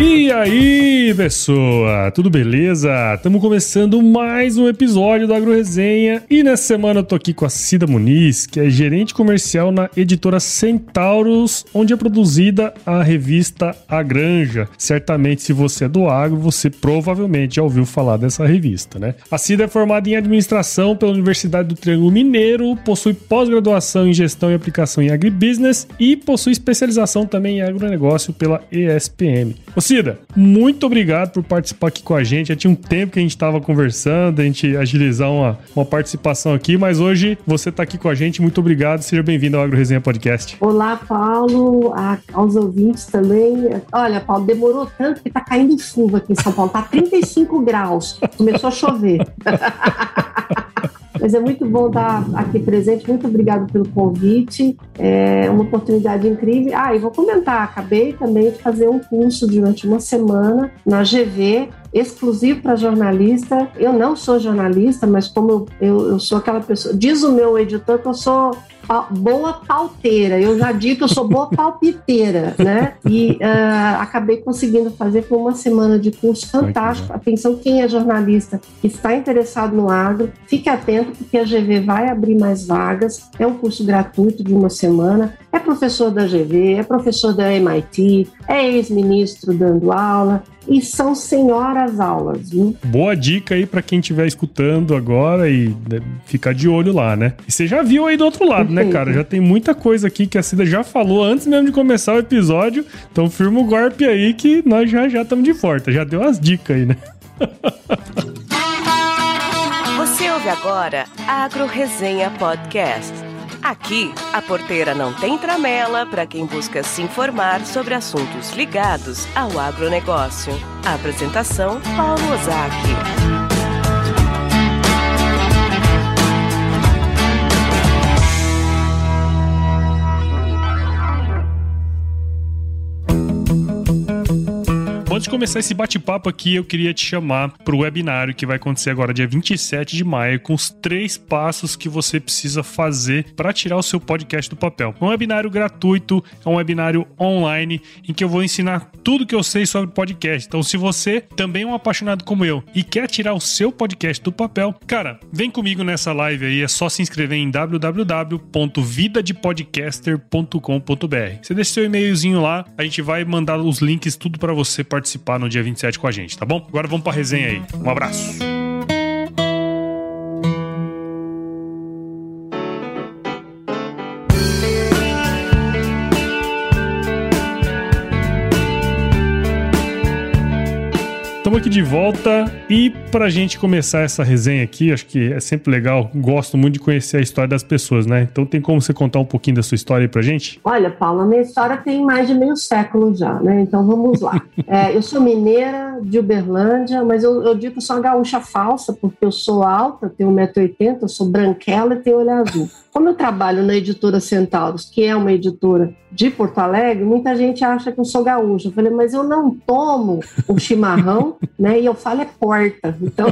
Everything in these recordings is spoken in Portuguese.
E aí, pessoa, tudo beleza? Estamos começando mais um episódio do Agro Resenha e nessa semana eu tô aqui com a Cida Muniz, que é gerente comercial na editora Centauros, onde é produzida a revista A Granja. Certamente, se você é do agro, você provavelmente já ouviu falar dessa revista, né? A Cida é formada em administração pela Universidade do Triângulo Mineiro, possui pós-graduação em gestão e aplicação em agribusiness e possui especialização também em agronegócio pela ESPM. Cida, muito obrigado por participar aqui com a gente. Já tinha um tempo que a gente estava conversando, a gente agilizar uma, uma participação aqui, mas hoje você está aqui com a gente. Muito obrigado. Seja bem-vindo ao Agro Resenha Podcast. Olá, Paulo, a, aos ouvintes também. Olha, Paulo, demorou tanto que está caindo chuva aqui em São Paulo. Tá 35 graus. Começou a chover. Mas é muito bom estar aqui presente. Muito obrigado pelo convite. É uma oportunidade incrível. Ah, e vou comentar: acabei também de fazer um curso durante uma semana na GV exclusivo para jornalista. Eu não sou jornalista, mas como eu, eu, eu, sou aquela pessoa. Diz o meu editor que eu sou boa pauteira. Eu já digo que eu sou boa palpiteira, né? E uh, acabei conseguindo fazer por uma semana de curso fantástico. Atenção, quem é jornalista que está interessado no agro, fique atento, porque a GV vai abrir mais vagas. É um curso gratuito de uma semana. É professor da GV, é professor da MIT, é ex-ministro dando aula e são senhoras aulas, viu? Boa dica aí para quem estiver escutando agora e né, ficar de olho lá, né? E você já viu aí do outro lado, Perfeito. né, cara? Já tem muita coisa aqui que a Cida já falou antes mesmo de começar o episódio. Então firma o golpe aí que nós já já estamos de porta. Já deu umas dicas aí, né? Você ouve agora Agro Resenha Podcast. Aqui, a porteira não tem tramela para quem busca se informar sobre assuntos ligados ao agronegócio. Apresentação: Paulo Ozaki. Antes de começar esse bate-papo aqui, eu queria te chamar para o webinário que vai acontecer agora, dia 27 de maio, com os três passos que você precisa fazer para tirar o seu podcast do papel. É um webinário gratuito, é um webinário online, em que eu vou ensinar tudo que eu sei sobre podcast. Então, se você também é um apaixonado como eu e quer tirar o seu podcast do papel, cara, vem comigo nessa live aí. É só se inscrever em www.vidadepodcaster.com.br. Você deixa seu e-mailzinho lá, a gente vai mandar os links tudo para você participar participar no dia 27 com a gente, tá bom? Agora vamos pra resenha aí. Um abraço. Estamos aqui de volta e para a gente começar essa resenha aqui, acho que é sempre legal, gosto muito de conhecer a história das pessoas, né? Então tem como você contar um pouquinho da sua história aí pra gente? Olha, Paula, minha história tem mais de meio século já, né? Então vamos lá. É, eu sou mineira de Uberlândia, mas eu, eu digo que sou uma gaúcha falsa, porque eu sou alta, tenho 1,80m, sou branquela e tenho olho azul. Como eu trabalho na editora Centauros, que é uma editora de Porto Alegre, muita gente acha que eu sou gaúcha. Eu falei, mas eu não tomo o chimarrão, né? E eu falo é porta. Então,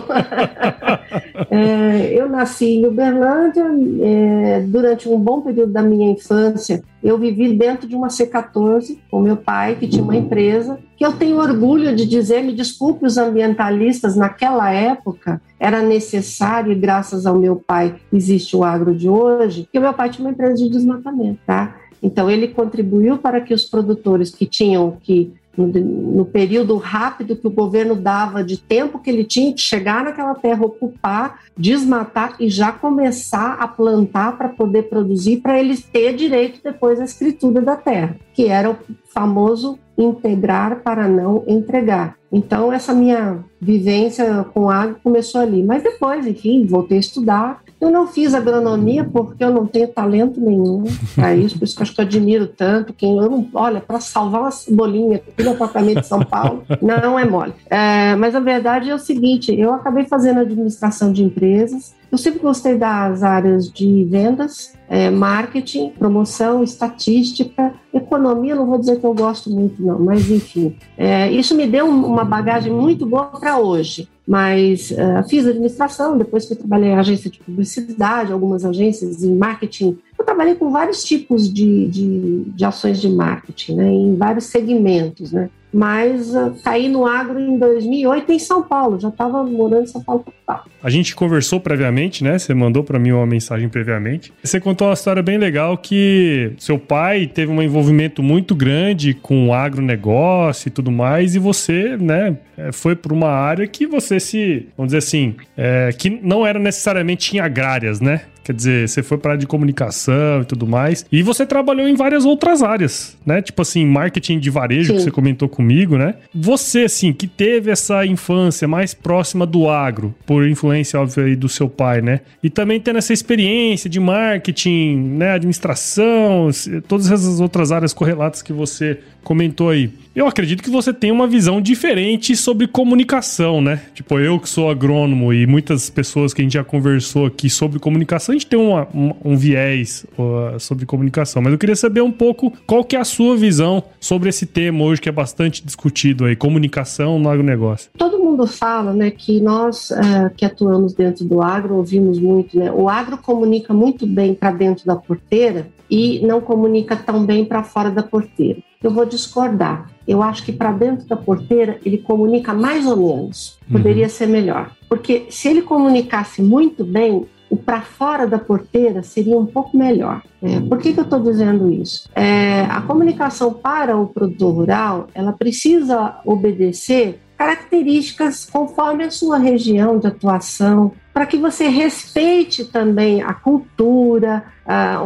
é, eu nasci em Uberlândia. É, durante um bom período da minha infância, eu vivi dentro de uma C14 com meu pai, que tinha uma empresa, que eu tenho orgulho de dizer, me desculpe os ambientalistas, naquela época, era necessário, e graças ao meu pai existe o agro de hoje, que o meu pai tinha uma empresa de desmatamento, tá? Então ele contribuiu para que os produtores que tinham que no, período rápido que o governo dava de tempo que ele tinha que chegar naquela terra, ocupar, desmatar e já começar a plantar para poder produzir, para eles ter direito depois à escritura da terra, que era o famoso integrar para não entregar. Então, essa minha vivência com água começou ali. Mas depois, enfim, voltei a estudar, Eu não fiz agronomia porque eu não tenho talento nenhum para isso, por isso que eu acho que eu admiro tanto. Quem eu não, olha, para salvar uma cebolinha aqui no apartamento de São Paulo, não é mole. É, mas a verdade é o seguinte: eu acabei fazendo administração de empresas. Eu sempre gostei das áreas de vendas, é, marketing, promoção, estatística, economia. Não vou dizer que eu gosto muito, não, mas enfim, é, isso me deu uma bagagem muito boa para hoje mas uh, fiz administração, depois fui trabalhar em agência de publicidade, algumas agências em marketing. Eu trabalhei com vários tipos de, de, de ações de marketing, né, em vários segmentos, né mas caí no agro em 2008 em São Paulo, já estava morando em São Paulo capital. A gente conversou previamente, né? Você mandou para mim uma mensagem previamente. Você contou uma história bem legal que seu pai teve um envolvimento muito grande com o agronegócio e tudo mais, e você, né, é, foi para uma área que você se, vamos dizer assim, é, que não era necessariamente em agrárias, né? Quer dizer, você foi para área de comunicação e tudo mais. E você trabalhou em várias outras áreas, né? Tipo assim, marketing de varejo, Sim. que você comentou comigo, né? Você, assim, que teve essa infância mais próxima do agro, por influência, óbvio, aí do seu pai, né? E também tendo essa experiência de marketing, né? Administração, todas essas outras áreas correlatas que você comentou aí. Eu acredito que você tem uma visão diferente sobre comunicação, né? Tipo, eu que sou agrônomo e muitas pessoas que a gente já conversou aqui sobre comunicação, gente tem uma, um, um, viés uh, sobre comunicação. Mas eu queria saber um pouco qual que é a sua visão sobre esse tema hoje que é bastante discutido aí, comunicação no agronegócio. Todo mundo fala, né, que nós uh, que atuamos dentro do agro ouvimos muito, né? O agro comunica muito bem para dentro da porteira e não comunica tão bem para fora da porteira. Eu vou discordar. Eu acho que para dentro da porteira ele comunica mais ou menos. Poderia uhum. ser melhor. Porque se ele comunicasse muito bem, o para fora da porteira seria um pouco melhor. É, por que, que eu estou dizendo isso? É, a comunicação para o produtor rural, ela precisa obedecer características conforme a sua região de atuação, para que você respeite também a cultura,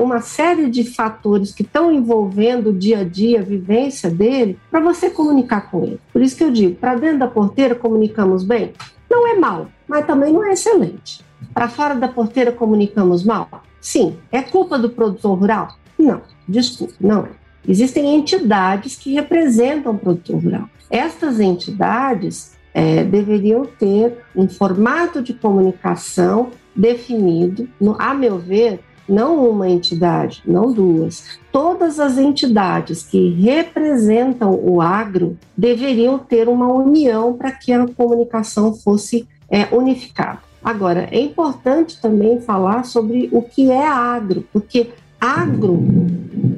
uma série de fatores que estão envolvendo o dia a dia, a vivência dele, para você comunicar com ele. Por isso que eu digo, para dentro da porteira comunicamos bem? Não é mal, mas também não é excelente. Para fora da porteira comunicamos mal? Sim. É culpa do produtor rural? Não, desculpe, não é. Existem entidades que representam o produtor rural. Estas entidades é, deveriam ter um formato de comunicação definido, no, a meu ver, não uma entidade, não duas. Todas as entidades que representam o agro deveriam ter uma união para que a comunicação fosse é, unificada. Agora, é importante também falar sobre o que é agro, porque agro,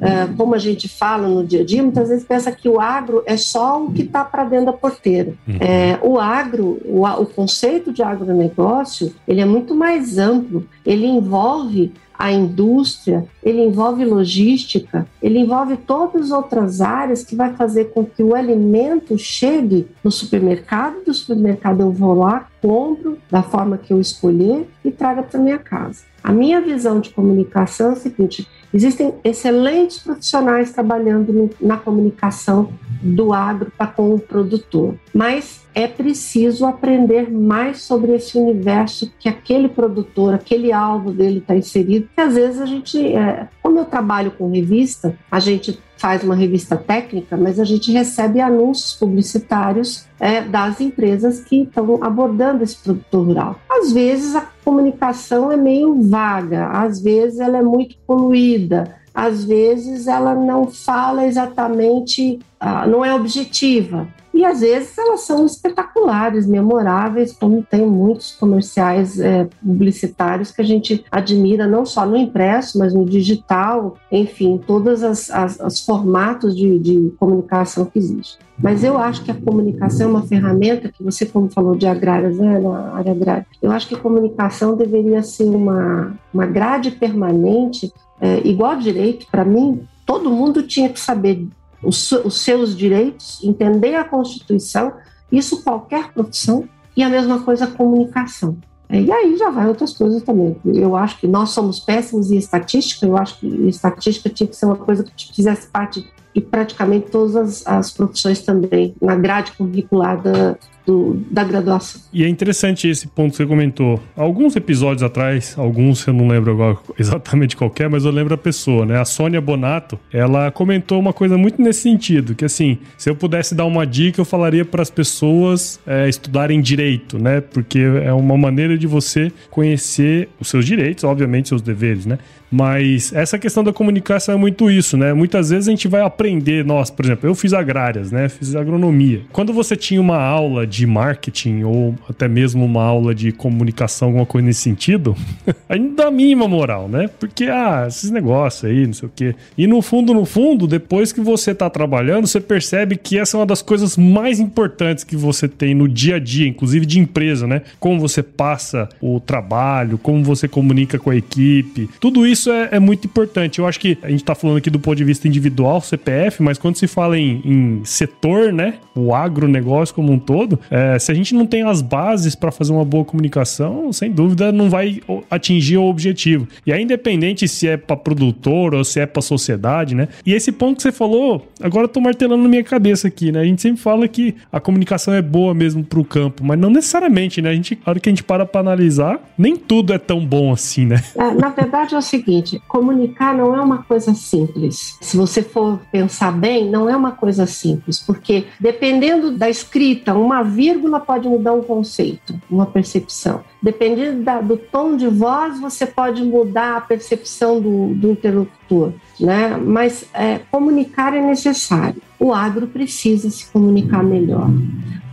é, como a gente fala no dia a dia, muitas vezes pensa que o agro é só o que está para dentro da porteira. Uhum. É, o agro, o, o conceito de agronegócio, ele é muito mais amplo, ele envolve a indústria, ele envolve logística, ele envolve todas as outras áreas que vai fazer com que o alimento chegue no supermercado, do supermercado eu vou lá, compro da forma que eu escolher e traga para minha casa. A minha visão de comunicação é a seguinte: existem excelentes profissionais trabalhando na comunicação do agro para com o produtor, mas é preciso aprender mais sobre esse universo que aquele produtor, aquele alvo dele está inserido. E às vezes a gente, é, como eu trabalho com revista, a gente faz uma revista técnica, mas a gente recebe anúncios publicitários é, das empresas que estão abordando esse produtor rural. Às vezes a comunicação é meio vaga, às vezes ela é muito poluída, às vezes ela não fala exatamente, ah, não é objetiva. E às vezes elas são espetaculares, memoráveis, como tem muitos comerciais é, publicitários que a gente admira não só no impresso, mas no digital, enfim, todos as, as, os formatos de, de comunicação que existem. Mas eu acho que a comunicação é uma ferramenta que você, como falou de agrárias, né, na área agrária, eu acho que a comunicação deveria ser uma, uma grade permanente, é, igual direito, para mim, todo mundo tinha que saber os, os seus direitos, entender a Constituição, isso qualquer profissão, e a mesma coisa a comunicação. É, e aí já vai outras coisas também. Eu acho que nós somos péssimos em estatística, eu acho que estatística tinha que ser uma coisa que fizesse parte de praticamente todas as, as profissões também, na grade curricular da, do, da graduação. E é interessante esse ponto que você comentou. Alguns episódios atrás, alguns eu não lembro agora exatamente qual é, mas eu lembro a pessoa, né? A Sônia Bonato, ela comentou uma coisa muito nesse sentido, que assim, se eu pudesse dar uma dica, eu falaria para as pessoas é, estudarem direito, né? Porque é uma maneira de você conhecer os seus direitos, obviamente seus deveres, né? Mas essa questão da comunicação é muito isso, né? Muitas vezes a gente vai aprender, nós, por exemplo, eu fiz agrárias, né? Fiz agronomia. Quando você tinha uma aula de marketing ou até mesmo uma aula de comunicação, alguma coisa nesse sentido, a gente dá mínima moral, né? Porque, ah, esses negócios aí, não sei o quê. E no fundo, no fundo, depois que você tá trabalhando, você percebe que essa é uma das coisas mais importantes que você tem no dia a dia, inclusive de empresa, né? Como você passa o trabalho, como você comunica com a equipe. Tudo isso é, é muito importante. Eu acho que a gente tá falando aqui do ponto de vista individual, CPF, mas quando se fala em, em setor, né? O agronegócio como um todo, é, se a gente não tem as bases para fazer uma boa comunicação, sem dúvida não vai atingir o objetivo. E é independente se é para produtor ou se é para sociedade, né? E esse ponto que você falou, agora eu tô martelando na minha cabeça aqui, né? A gente sempre fala que a comunicação é boa mesmo pro campo, mas não necessariamente, né? A gente, a hora que a gente para para analisar, nem tudo é tão bom assim, né? É, na verdade é o seguinte, comunicar não é uma coisa simples. Se você for pensar bem, não é uma coisa simples, porque dependendo da escrita, uma vírgula pode mudar um conceito, uma percepção. Dependendo da, do tom de voz, você pode mudar a percepção do, do interlocutor, né? Mas é, comunicar é necessário. O agro precisa se comunicar melhor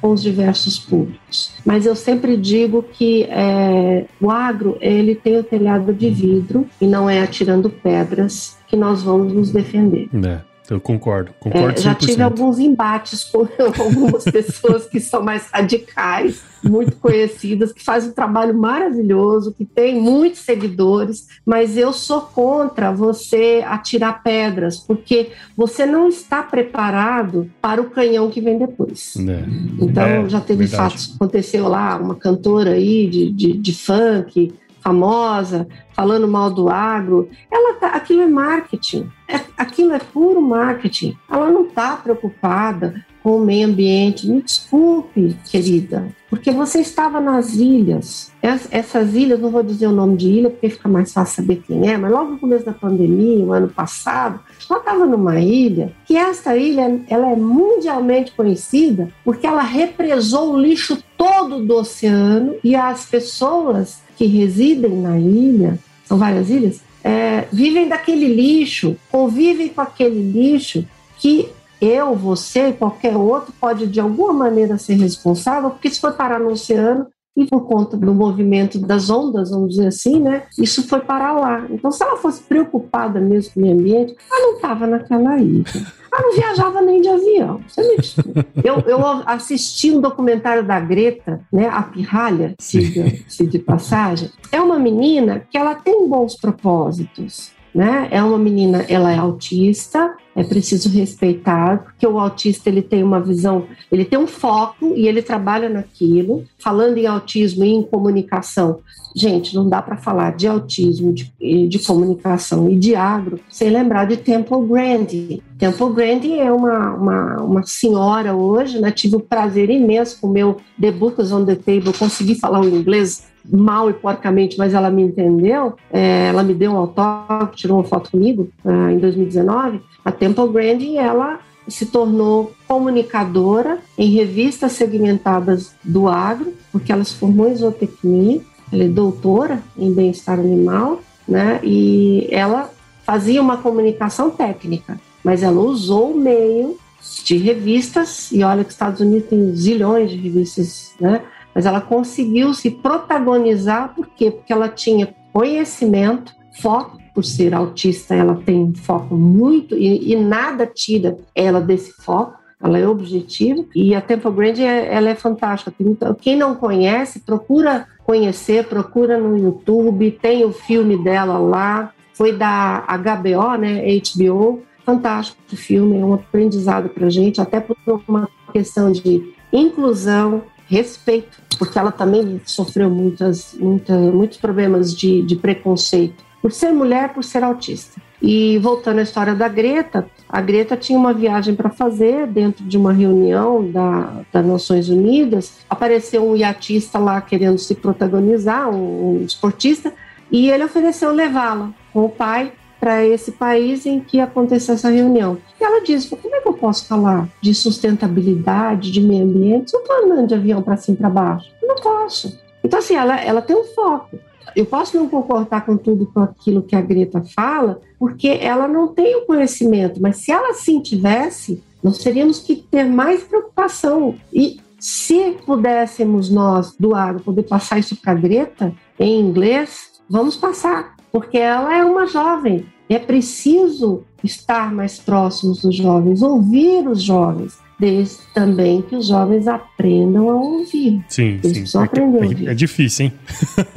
com os diversos públicos. Mas eu sempre digo que é, o agro ele tem o telhado de vidro e não é atirando pedras que nós vamos nos defender. É. Eu concordo, concordo é, Já tive alguns embates com algumas pessoas que são mais radicais, muito conhecidas, que fazem um trabalho maravilhoso, que tem muitos seguidores, mas eu sou contra você atirar pedras, porque você não está preparado para o canhão que vem depois. É. Então, é, já teve verdade. fatos, aconteceu lá, uma cantora aí de, de, de funk, famosa, falando mal do agro, ela tá, aquilo é marketing, é, aquilo é puro marketing. Ela não está preocupada com o meio ambiente. Me desculpe, querida, porque você estava nas ilhas. Essas ilhas, não vou dizer o nome de ilha, porque fica mais fácil saber quem é, mas logo no começo da pandemia, o ano passado, ela estava numa ilha que essa ilha ela é mundialmente conhecida porque ela represou o lixo todo do oceano e as pessoas que residem na ilha, são várias ilhas, é, vivem daquele lixo, convivem com aquele lixo que eu, você e qualquer outro pode de alguma maneira ser responsável, porque se for parar no oceano, e por conta do movimento das ondas, vamos dizer assim, né, isso foi parar lá. Então, se ela fosse preocupada mesmo com o meio ambiente, ela não estava naquela ilha. Ela não viajava nem de avião. Você me eu, eu assisti um documentário da Greta, né, a Pirralha, se de, de passagem. É uma menina que ela tem bons propósitos né? É uma menina, ela é autista, é preciso respeitar, porque o autista ele tem uma visão, ele tem um foco e ele trabalha naquilo. Falando em autismo e em comunicação, gente, não dá para falar de autismo, de, de, comunicação e de agro sem lembrar de Temple Grandin. Temple Grandin é uma, uma, uma senhora hoje, né? Tive o prazer imenso com o meu The Books on the Table, consegui falar o inglês mal e porcamente, mas ela me entendeu. É, ela me deu um autógrafo, tirou uma foto comigo uh, em 2019. A Temple Grandin, ela se tornou comunicadora em revistas segmentadas do agro, porque ela se formou em zootecnia, ela é doutora em bem-estar animal, né? E ela fazia uma comunicação técnica, mas ela usou o meio de revistas, e olha que os Estados Unidos tem zilhões de revistas, né? Mas ela conseguiu se protagonizar, por quê? Porque ela tinha conhecimento, foco, por ser autista, ela tem foco muito, e, e nada tira ela desse foco, ela é objetiva, e a Temple Grande, é, ela é fantástica. Quem não conhece, procura conhecer, procura no YouTube, tem o filme dela lá, foi da HBO, né, HBO, fantástico o filme, é um aprendizado para gente, até por uma questão de inclusão, respeito, porque ela também sofreu muitas, muitas, muitos problemas de, de preconceito por ser mulher, por ser autista. E voltando à história da Greta, a Greta tinha uma viagem para fazer dentro de uma reunião da, das Nações Unidas. Apareceu um iatista lá querendo se protagonizar, um, um esportista, e ele ofereceu levá-la com o pai para esse país em que aconteceu essa reunião. E ela disse: como é que eu posso falar de sustentabilidade, de meio ambiente, se eu estou andando de avião para cima e para baixo? Eu não posso. Então, assim, ela, ela tem um foco. Eu posso não concordar com tudo com aquilo que a Greta fala, porque ela não tem o conhecimento, mas se ela sim tivesse, nós teríamos que ter mais preocupação. E se pudéssemos nós, do agro, poder passar isso para a Greta em inglês, vamos passar porque ela é uma jovem. É preciso estar mais próximos dos jovens, ouvir os jovens, desde também que os jovens aprendam a ouvir. Sim, Eles sim. É, aprender a ouvir. É, é difícil, hein?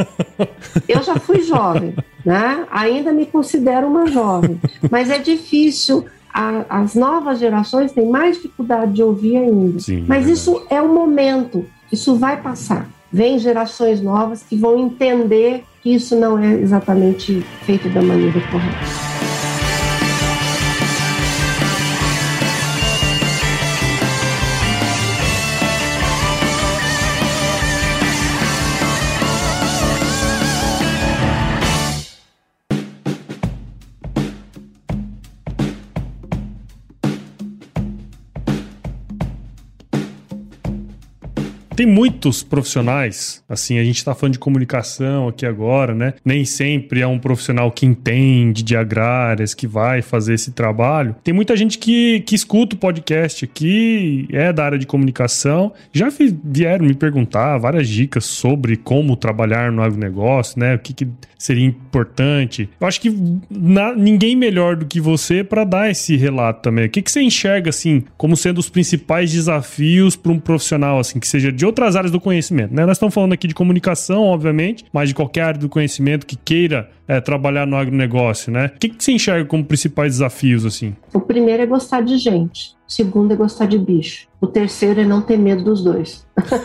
Eu já fui jovem, né? Ainda me considero uma jovem, mas é difícil. As novas gerações têm mais dificuldade de ouvir ainda. Sim, mas é isso é o momento. Isso vai passar. Vem gerações novas que vão entender isso não é exatamente feito da maneira correta. Tem muitos profissionais, assim, a gente está falando de comunicação aqui agora, né? Nem sempre é um profissional que entende de agrárias, que vai fazer esse trabalho. Tem muita gente que, que escuta o podcast aqui, é da área de comunicação, já vieram me perguntar várias dicas sobre como trabalhar no agronegócio, né? O que, que seria importante. Eu acho que na, ninguém melhor do que você para dar esse relato também. O que, que você enxerga, assim, como sendo os principais desafios para um profissional, assim, que seja de outras áreas do conhecimento. Né? Nós estamos falando aqui de comunicação, obviamente, mas de qualquer área do conhecimento que queira é, trabalhar no agronegócio, né? O que, que você enxerga como principais desafios, assim? O primeiro é gostar de gente. O segundo é gostar de bicho. O terceiro é não ter medo dos dois.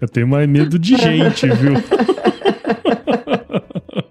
Eu tenho mais medo de gente, viu?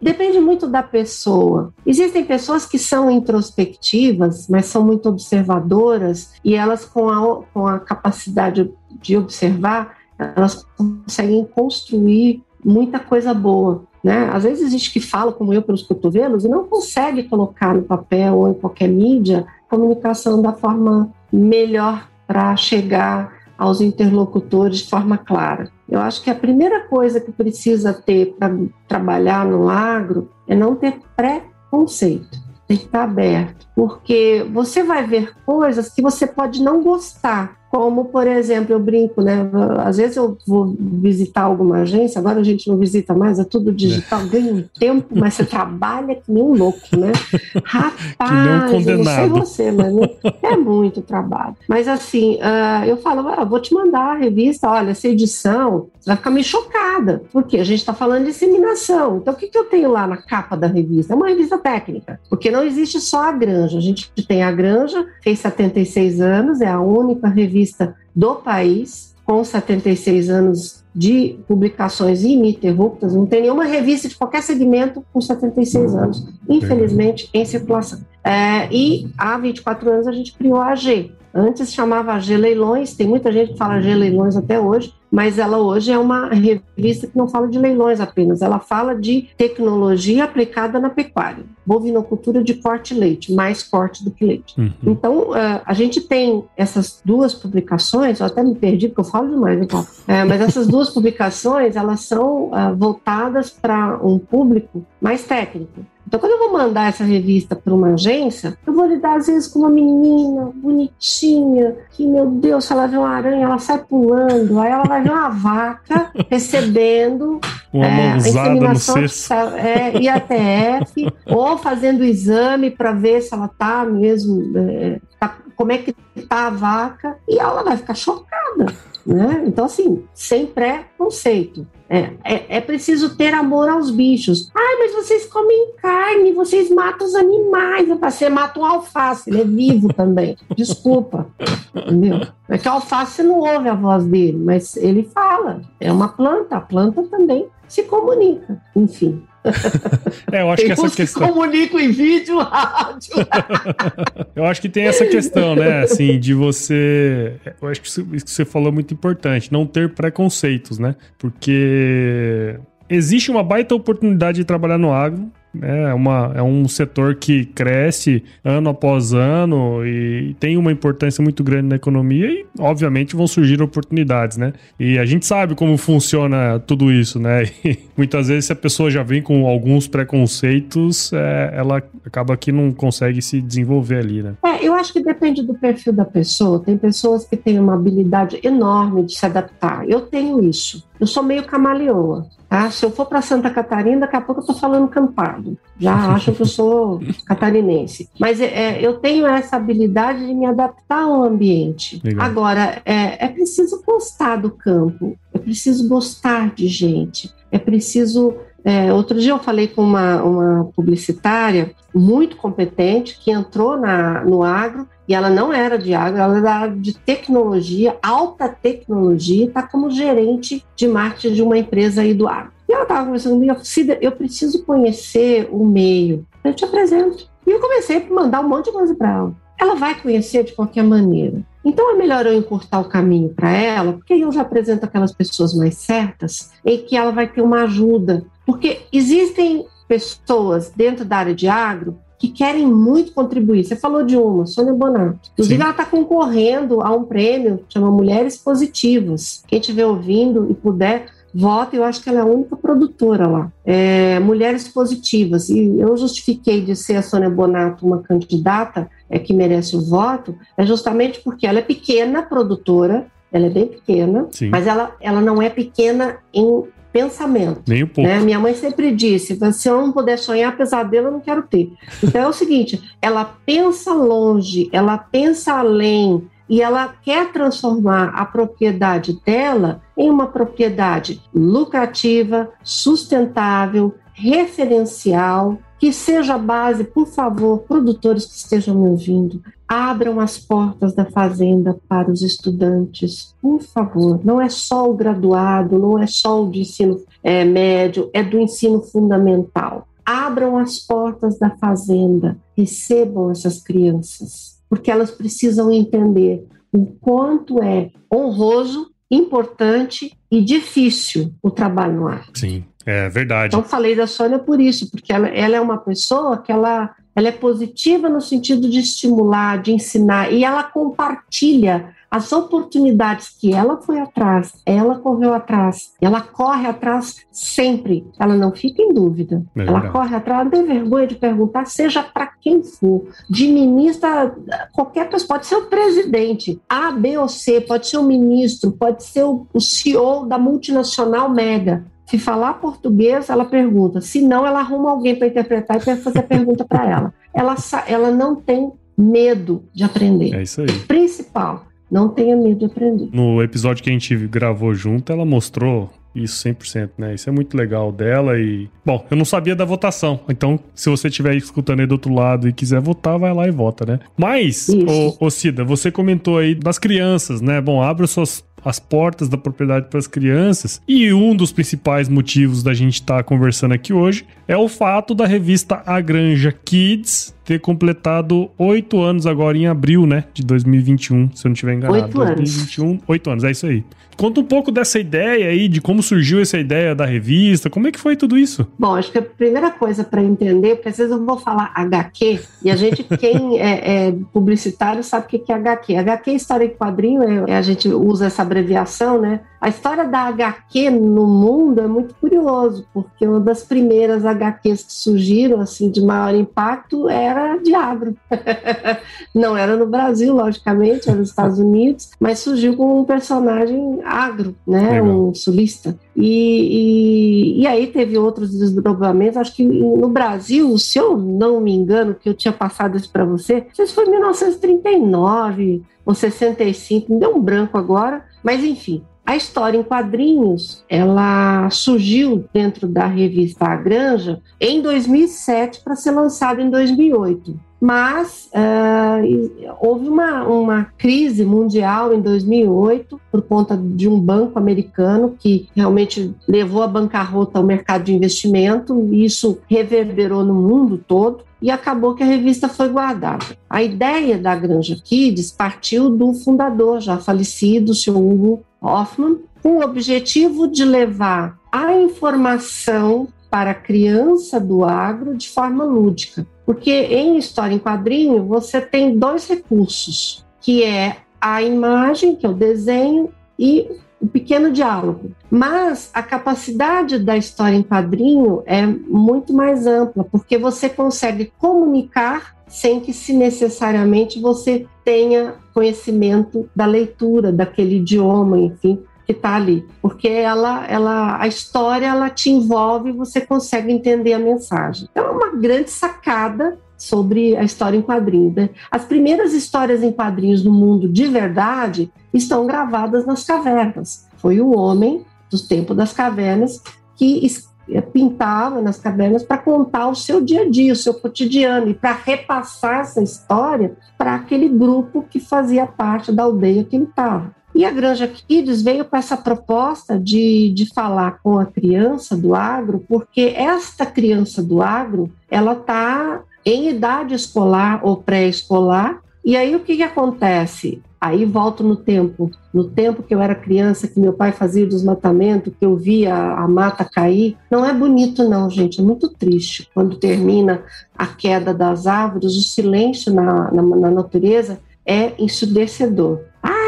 Depende muito da pessoa. Existem pessoas que são introspectivas, mas são muito observadoras e elas, com a, com a capacidade de observar, elas conseguem construir muita coisa boa. Né? Às vezes existe que fala, como eu, pelos cotovelos e não consegue colocar no papel ou em qualquer mídia comunicação da forma melhor para chegar aos interlocutores de forma clara. Eu acho que a primeira coisa que precisa ter para trabalhar no agro é não ter preconceito, tem que estar aberto, porque você vai ver coisas que você pode não gostar, como, por exemplo, eu brinco, né? Às vezes eu vou visitar alguma agência, agora a gente não visita mais, é tudo digital, ganha um tempo, mas você trabalha que nem um louco, né? Rapaz, um eu não sei você, mas é muito trabalho. Mas assim, uh, eu falo, ah, vou te mandar a revista, olha, essa edição, você vai ficar meio porque a gente está falando de disseminação. Então, o que, que eu tenho lá na capa da revista? É uma revista técnica, porque não existe só a granja. A gente tem a granja, fez 76 anos, é a única revista revista do país, com 76 anos de publicações ininterruptas, não tem nenhuma revista de qualquer segmento com 76 anos, infelizmente, em circulação. É, e há 24 anos a gente criou a AG. Antes chamava AG Leilões, tem muita gente que fala AG Leilões até hoje, mas ela hoje é uma revista que não fala de leilões apenas, ela fala de tecnologia aplicada na pecuária, bovinocultura de corte leite, mais corte do que leite. Uhum. Então, uh, a gente tem essas duas publicações, eu até me perdi porque eu falo demais, então, é, mas essas duas publicações, elas são uh, voltadas para um público mais técnico. Então, quando eu vou mandar essa revista para uma agência, eu vou lidar às vezes com uma menina bonitinha, que, meu Deus, se ela vê uma aranha, ela sai pulando, aí ela vai ver uma vaca recebendo uma é, a inseminação é, IATF, ou fazendo exame para ver se ela está mesmo, é, tá, como é que está a vaca, e ela vai ficar chocada. Né? Então, assim, sem pré-conceito. É, é, é, preciso ter amor aos bichos. Ai, mas vocês comem carne, vocês matam os animais. Você mata um alface, ele é vivo também. Desculpa. Entendeu? É que o alface não ouve a voz dele, mas ele fala. É uma planta, a planta também se comunica. Enfim, é, eu acho tem que essa questão. Que comunicam em vídeo, rádio. eu acho que tem essa questão, né? Assim, de você. Eu acho que isso que você falou é muito importante, não ter preconceitos, né? Porque existe uma baita oportunidade de trabalhar no agro, é, uma, é um setor que cresce ano após ano e tem uma importância muito grande na economia e, obviamente, vão surgir oportunidades, né? E a gente sabe como funciona tudo isso, né? E muitas vezes, se a pessoa já vem com alguns preconceitos, é, ela acaba que não consegue se desenvolver ali, né? É, eu acho que depende do perfil da pessoa. Tem pessoas que têm uma habilidade enorme de se adaptar. Eu tenho isso. Eu sou meio camaleoa. Tá? Se eu for para Santa Catarina, daqui a pouco eu estou falando campado. Já acham que eu sou catarinense. Mas é, é, eu tenho essa habilidade de me adaptar ao ambiente. Legal. Agora, é, é preciso gostar do campo, é preciso gostar de gente, é preciso é, outro dia eu falei com uma, uma publicitária muito competente que entrou na, no agro e ela não era de agro, ela era de tecnologia, alta tecnologia, está como gerente de marketing de uma empresa aí do agro. E ela estava conversando comigo, Cida, eu preciso conhecer o meio. Eu te apresento. E eu comecei a mandar um monte de coisa para ela. Ela vai conhecer de qualquer maneira. Então é melhor eu encurtar o caminho para ela, porque aí eu já apresento aquelas pessoas mais certas em que ela vai ter uma ajuda. Porque existem pessoas dentro da área de agro que querem muito contribuir. Você falou de uma, Sônia Bonato. Inclusive, Sim. ela está concorrendo a um prêmio que chama Mulheres Positivas. Quem estiver ouvindo e puder, vota. Eu acho que ela é a única produtora lá. É, Mulheres Positivas. E eu justifiquei de ser a Sônia Bonato uma candidata é, que merece o voto, é justamente porque ela é pequena produtora, ela é bem pequena, Sim. mas ela, ela não é pequena em pensamento. Nem um pouco. Né? Minha mãe sempre disse: se eu não puder sonhar pesadelo, eu não quero ter. Então é o seguinte: ela pensa longe, ela pensa além. E ela quer transformar a propriedade dela em uma propriedade lucrativa, sustentável, referencial, que seja base, por favor, produtores que estejam me ouvindo, abram as portas da fazenda para os estudantes, por favor. Não é só o graduado, não é só o de ensino é, médio, é do ensino fundamental. Abram as portas da fazenda, recebam essas crianças, porque elas precisam entender o quanto é honroso, importante e difícil o trabalho no ar. Sim. É verdade. Então falei da Sônia por isso, porque ela, ela é uma pessoa que ela, ela é positiva no sentido de estimular, de ensinar, e ela compartilha as oportunidades que ela foi atrás, ela correu atrás, ela corre atrás sempre, ela não fica em dúvida. É ela corre atrás, não tem vergonha de perguntar, seja para quem for, de ministra, qualquer pessoa, pode ser o presidente, A, B ou C, pode ser o ministro, pode ser o CEO da multinacional mega. Se falar português, ela pergunta. Se não, ela arruma alguém para interpretar e fazer a pergunta para ela. ela. Ela não tem medo de aprender. É isso aí. Principal, não tenha medo de aprender. No episódio que a gente gravou junto, ela mostrou isso 100%, né? Isso é muito legal dela e... Bom, eu não sabia da votação, então se você estiver escutando aí do outro lado e quiser votar, vai lá e vota, né? Mas, ô, ô Cida, você comentou aí das crianças, né? Bom, abra suas as portas da propriedade para as crianças. E um dos principais motivos da gente estar tá conversando aqui hoje é o fato da revista A Granja Kids ter completado oito anos agora em abril, né? De 2021, se eu não estiver enganado. Oito anos. 2021, oito anos, é isso aí. Conta um pouco dessa ideia aí, de como surgiu essa ideia da revista, como é que foi tudo isso? Bom, acho que a primeira coisa para entender, porque às vezes eu vou falar HQ, e a gente, quem é, é publicitário, sabe o que é HQ. HQ é história em quadrinho, é, a gente usa essa abreviação, né? A história da HQ no mundo é muito curioso, porque uma das primeiras HQs que surgiram assim de maior impacto era de agro. Não era no Brasil, logicamente, era nos Estados Unidos, mas surgiu com um personagem agro, né, Legal. um sulista. E, e, e, aí teve outros desdobramentos. Acho que no Brasil, se eu não me engano, que eu tinha passado isso para você, não sei se foi 1939 ou 65, me deu um branco agora, mas enfim, a história em quadrinhos, ela surgiu dentro da revista A Granja em 2007 para ser lançada em 2008. Mas uh, houve uma, uma crise mundial em 2008 por conta de um banco americano que realmente levou a bancarrota ao mercado de investimento, e isso reverberou no mundo todo e acabou que a revista foi guardada. A ideia da Granja Kids partiu do fundador, já falecido, o Sr. Hugo Hoffman, com o objetivo de levar a informação para a criança do agro de forma lúdica. Porque em história em quadrinho você tem dois recursos, que é a imagem, que é o desenho, e o pequeno diálogo. Mas a capacidade da história em quadrinho é muito mais ampla, porque você consegue comunicar sem que se necessariamente você tenha conhecimento da leitura daquele idioma, enfim, que está ali, porque ela, ela, a história ela te envolve e você consegue entender a mensagem. Então é uma grande sacada sobre a história em quadrinhos. Né? As primeiras histórias em quadrinhos do mundo de verdade estão gravadas nas cavernas. Foi o homem dos tempos das cavernas que eh, pintava nas cavernas para contar o seu dia a dia, o seu cotidiano e para repassar essa história para aquele grupo que fazia parte da aldeia que ele estava. E a Granja Kids veio com essa proposta de, de falar com a criança do agro, porque esta criança do agro, ela está em idade escolar ou pré-escolar, e aí o que, que acontece? Aí volto no tempo, no tempo que eu era criança, que meu pai fazia o desmatamento, que eu via a mata cair. Não é bonito, não, gente, é muito triste. Quando termina a queda das árvores, o silêncio na, na, na natureza é ensurdecedor.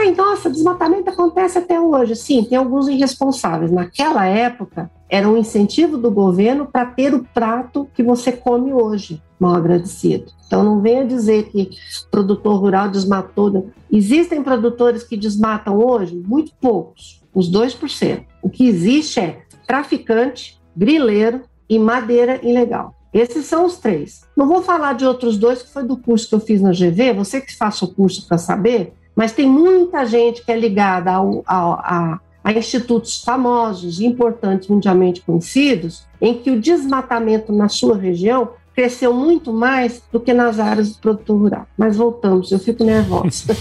Ai, nossa, desmatamento acontece até hoje. Sim, tem alguns irresponsáveis. Naquela época, era um incentivo do governo para ter o prato que você come hoje, mal agradecido. Então, não venha dizer que produtor rural desmatou. Existem produtores que desmatam hoje? Muito poucos, uns 2%. O que existe é traficante, grileiro e madeira ilegal. Esses são os três. Não vou falar de outros dois, que foi do curso que eu fiz na GV, você que faça o curso para saber, mas tem muita gente que é ligada ao, ao, a, a institutos famosos importantes mundialmente conhecidos, em que o desmatamento na sua região cresceu muito mais do que nas áreas do produtor rural. Mas voltamos, eu fico nervosa.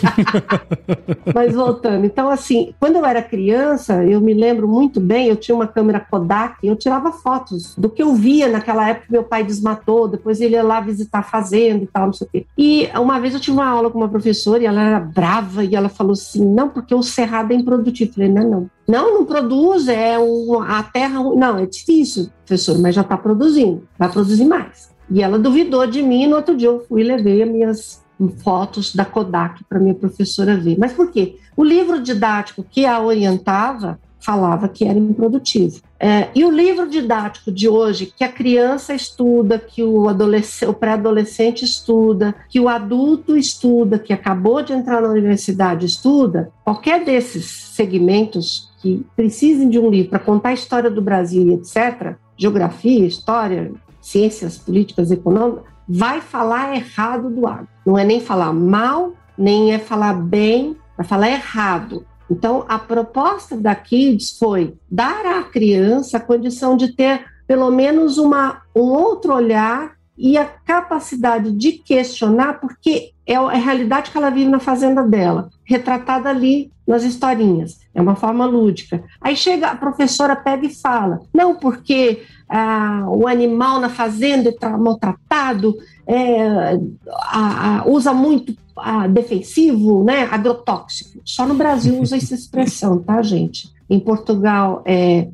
Mas voltando, então assim, quando eu era criança, eu me lembro muito bem, eu tinha uma câmera Kodak, eu tirava fotos do que eu via naquela época que meu pai desmatou, depois ele ia lá visitar a fazenda e tal, não sei o quê. E uma vez eu tive uma aula com uma professora e ela era brava e ela falou assim, não, porque o cerrado é improdutivo. Eu falei, não, não. Não, não produz, é a terra. Não, é difícil, professor, mas já está produzindo, vai produzir mais. E ela duvidou de mim, e no outro dia eu fui e levei as minhas fotos da Kodak para minha professora ver. Mas por quê? O livro didático que a orientava falava que era improdutivo. É, e o livro didático de hoje, que a criança estuda, que o, o pré-adolescente estuda, que o adulto estuda, que acabou de entrar na universidade estuda, qualquer desses segmentos que precisem de um livro para contar a história do Brasil e etc., geografia, história, ciências políticas econômicas, vai falar errado do agro. Não é nem falar mal, nem é falar bem, vai falar errado. Então, a proposta da Kids foi dar à criança a condição de ter pelo menos uma, um outro olhar e a capacidade de questionar, porque é a realidade que ela vive na fazenda dela, retratada ali nas historinhas. É uma forma lúdica. Aí chega a professora, pega e fala: não, porque ah, o animal na fazenda está maltratado, é, a, a, usa muito a, defensivo, né, agrotóxico. Só no Brasil usa essa expressão, tá, gente? Em Portugal é,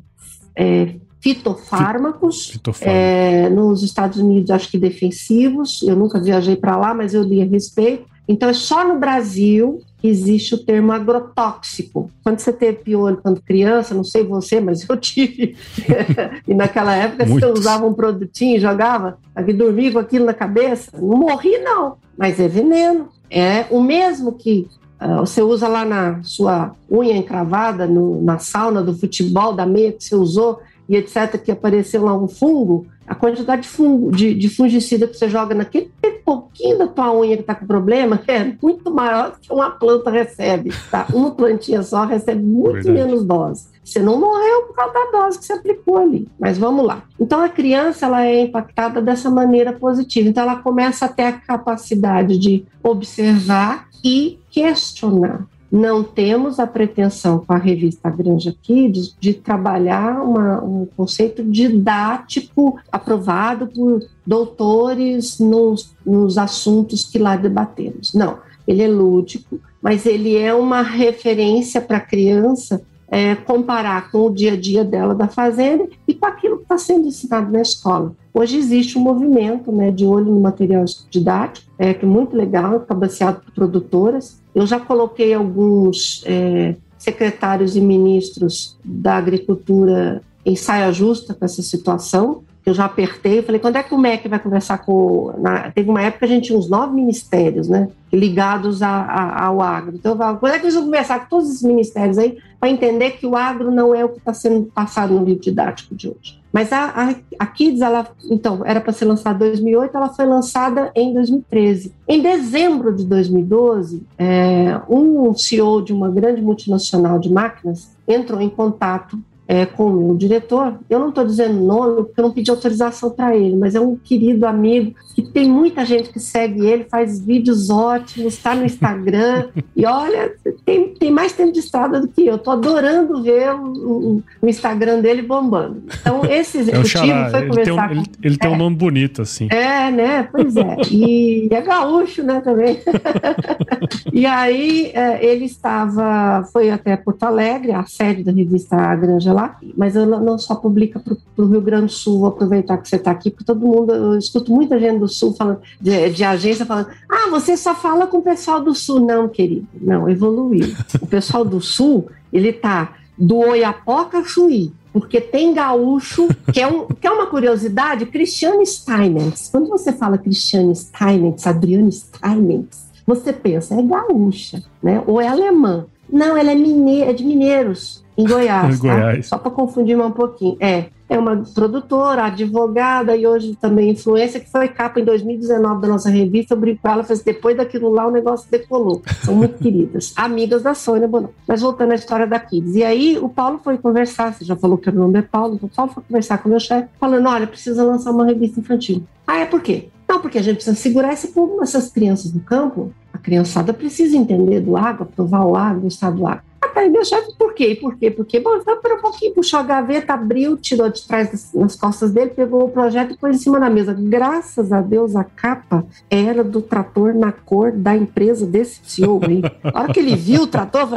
é fitofármacos, Fitofármaco. é, nos Estados Unidos acho que defensivos, eu nunca viajei para lá, mas eu li a respeito. Então é só no Brasil existe o termo agrotóxico. Quando você teve piolho quando criança, não sei você, mas eu tive. e naquela época Muitos. você usava um produtinho, jogava, aqui dormia com aquilo na cabeça, não morri não, mas é veneno. É o mesmo que uh, você usa lá na sua unha encravada, no, na sauna do futebol, da meia que você usou, e etc., que apareceu lá um fungo, a quantidade de, fungo, de, de fungicida que você joga naquele pouquinho da tua unha que está com problema é muito maior do que uma planta recebe. Tá? Uma plantinha só recebe muito Verdade. menos dose. Você não morreu por causa da dose que você aplicou ali. Mas vamos lá. Então a criança ela é impactada dessa maneira positiva. Então ela começa a ter a capacidade de observar e questionar. Não temos a pretensão com a revista Granja Kids de trabalhar uma, um conceito didático aprovado por doutores nos, nos assuntos que lá debatemos. Não, ele é lúdico, mas ele é uma referência para a criança é, comparar com o dia a dia dela da fazenda e com aquilo que está sendo ensinado na escola. Hoje existe um movimento né, de olho no material didático, é, que é muito legal, cabaceado por produtoras. Eu já coloquei alguns é, secretários e ministros da agricultura em saia justa com essa situação, eu já apertei, falei, quando é que o MEC vai conversar com... Na, teve uma época que a gente tinha uns nove ministérios, né, ligados a, a, ao agro. Então eu quando é que eles vão conversar com todos esses ministérios aí para entender que o agro não é o que está sendo passado no livro didático de hoje? Mas a, a, a Kids, ela, então, era para ser lançada em 2008, ela foi lançada em 2013. Em dezembro de 2012, é, um CEO de uma grande multinacional de máquinas entrou em contato é, com o diretor. Eu não estou dizendo nome, porque eu não pedi autorização para ele, mas é um querido amigo que tem muita gente que segue ele, faz vídeos ótimos, está no Instagram. e olha, tem, tem mais tempo de estrada do que eu. Estou adorando ver o, o, o, Instagram dele bombando. Então, esse executivo é foi ele conversar. Tem um, ele, ele tem um nome bonito, assim. É, né? Pois é. E é gaúcho, né, também. e aí, é, ele estava, foi até Porto Alegre, a sede da revista Granja mas ela não só publica para o Rio Grande do Sul, vou aproveitar que você está aqui, porque todo mundo, eu escuto muita gente do Sul falando, de, de, agência falando, ah, você só fala com o pessoal do Sul. Não, querido, não, evoluiu. O pessoal do Sul, ele tá do Oiapoca Chuí, porque tem gaúcho, que é, um, que é uma curiosidade, Cristiane Steinmetz. Quando você fala Cristiane Steinmetz, Adriane Steinmetz, você pensa, é gaúcha, né? Ou é alemã. Não, ela é, mineira, é de Mineiros em Goiás. Tá? Goiás. Só para confundir mais um pouquinho. É, é uma produtora, advogada e hoje também influência, que foi capa em 2019 da nossa revista. Eu brinco com ela, fez depois daquilo lá o negócio decolou. São muito queridas, amigas da Sônia Bonon. Mas voltando à história da Kids. E aí o Paulo foi conversar, você já falou que o nome é Paulo, então o Paulo foi conversar com o meu chefe, falando: olha, precisa lançar uma revista infantil. Ah, é por quê? Não, porque a gente precisa segurar esse povo, essas crianças do campo. A criançada precisa entender do água, provar o água, o estado do água. Aí meu chefe, por quê? Por quê? Por quê? Bom, então, um pouquinho, puxou a gaveta, abriu, tirou de trás das, nas costas dele, pegou o projeto e pôs em cima da mesa. Graças a Deus, a capa era do trator na cor da empresa desse CEO. Hein? A hora que ele viu o trator,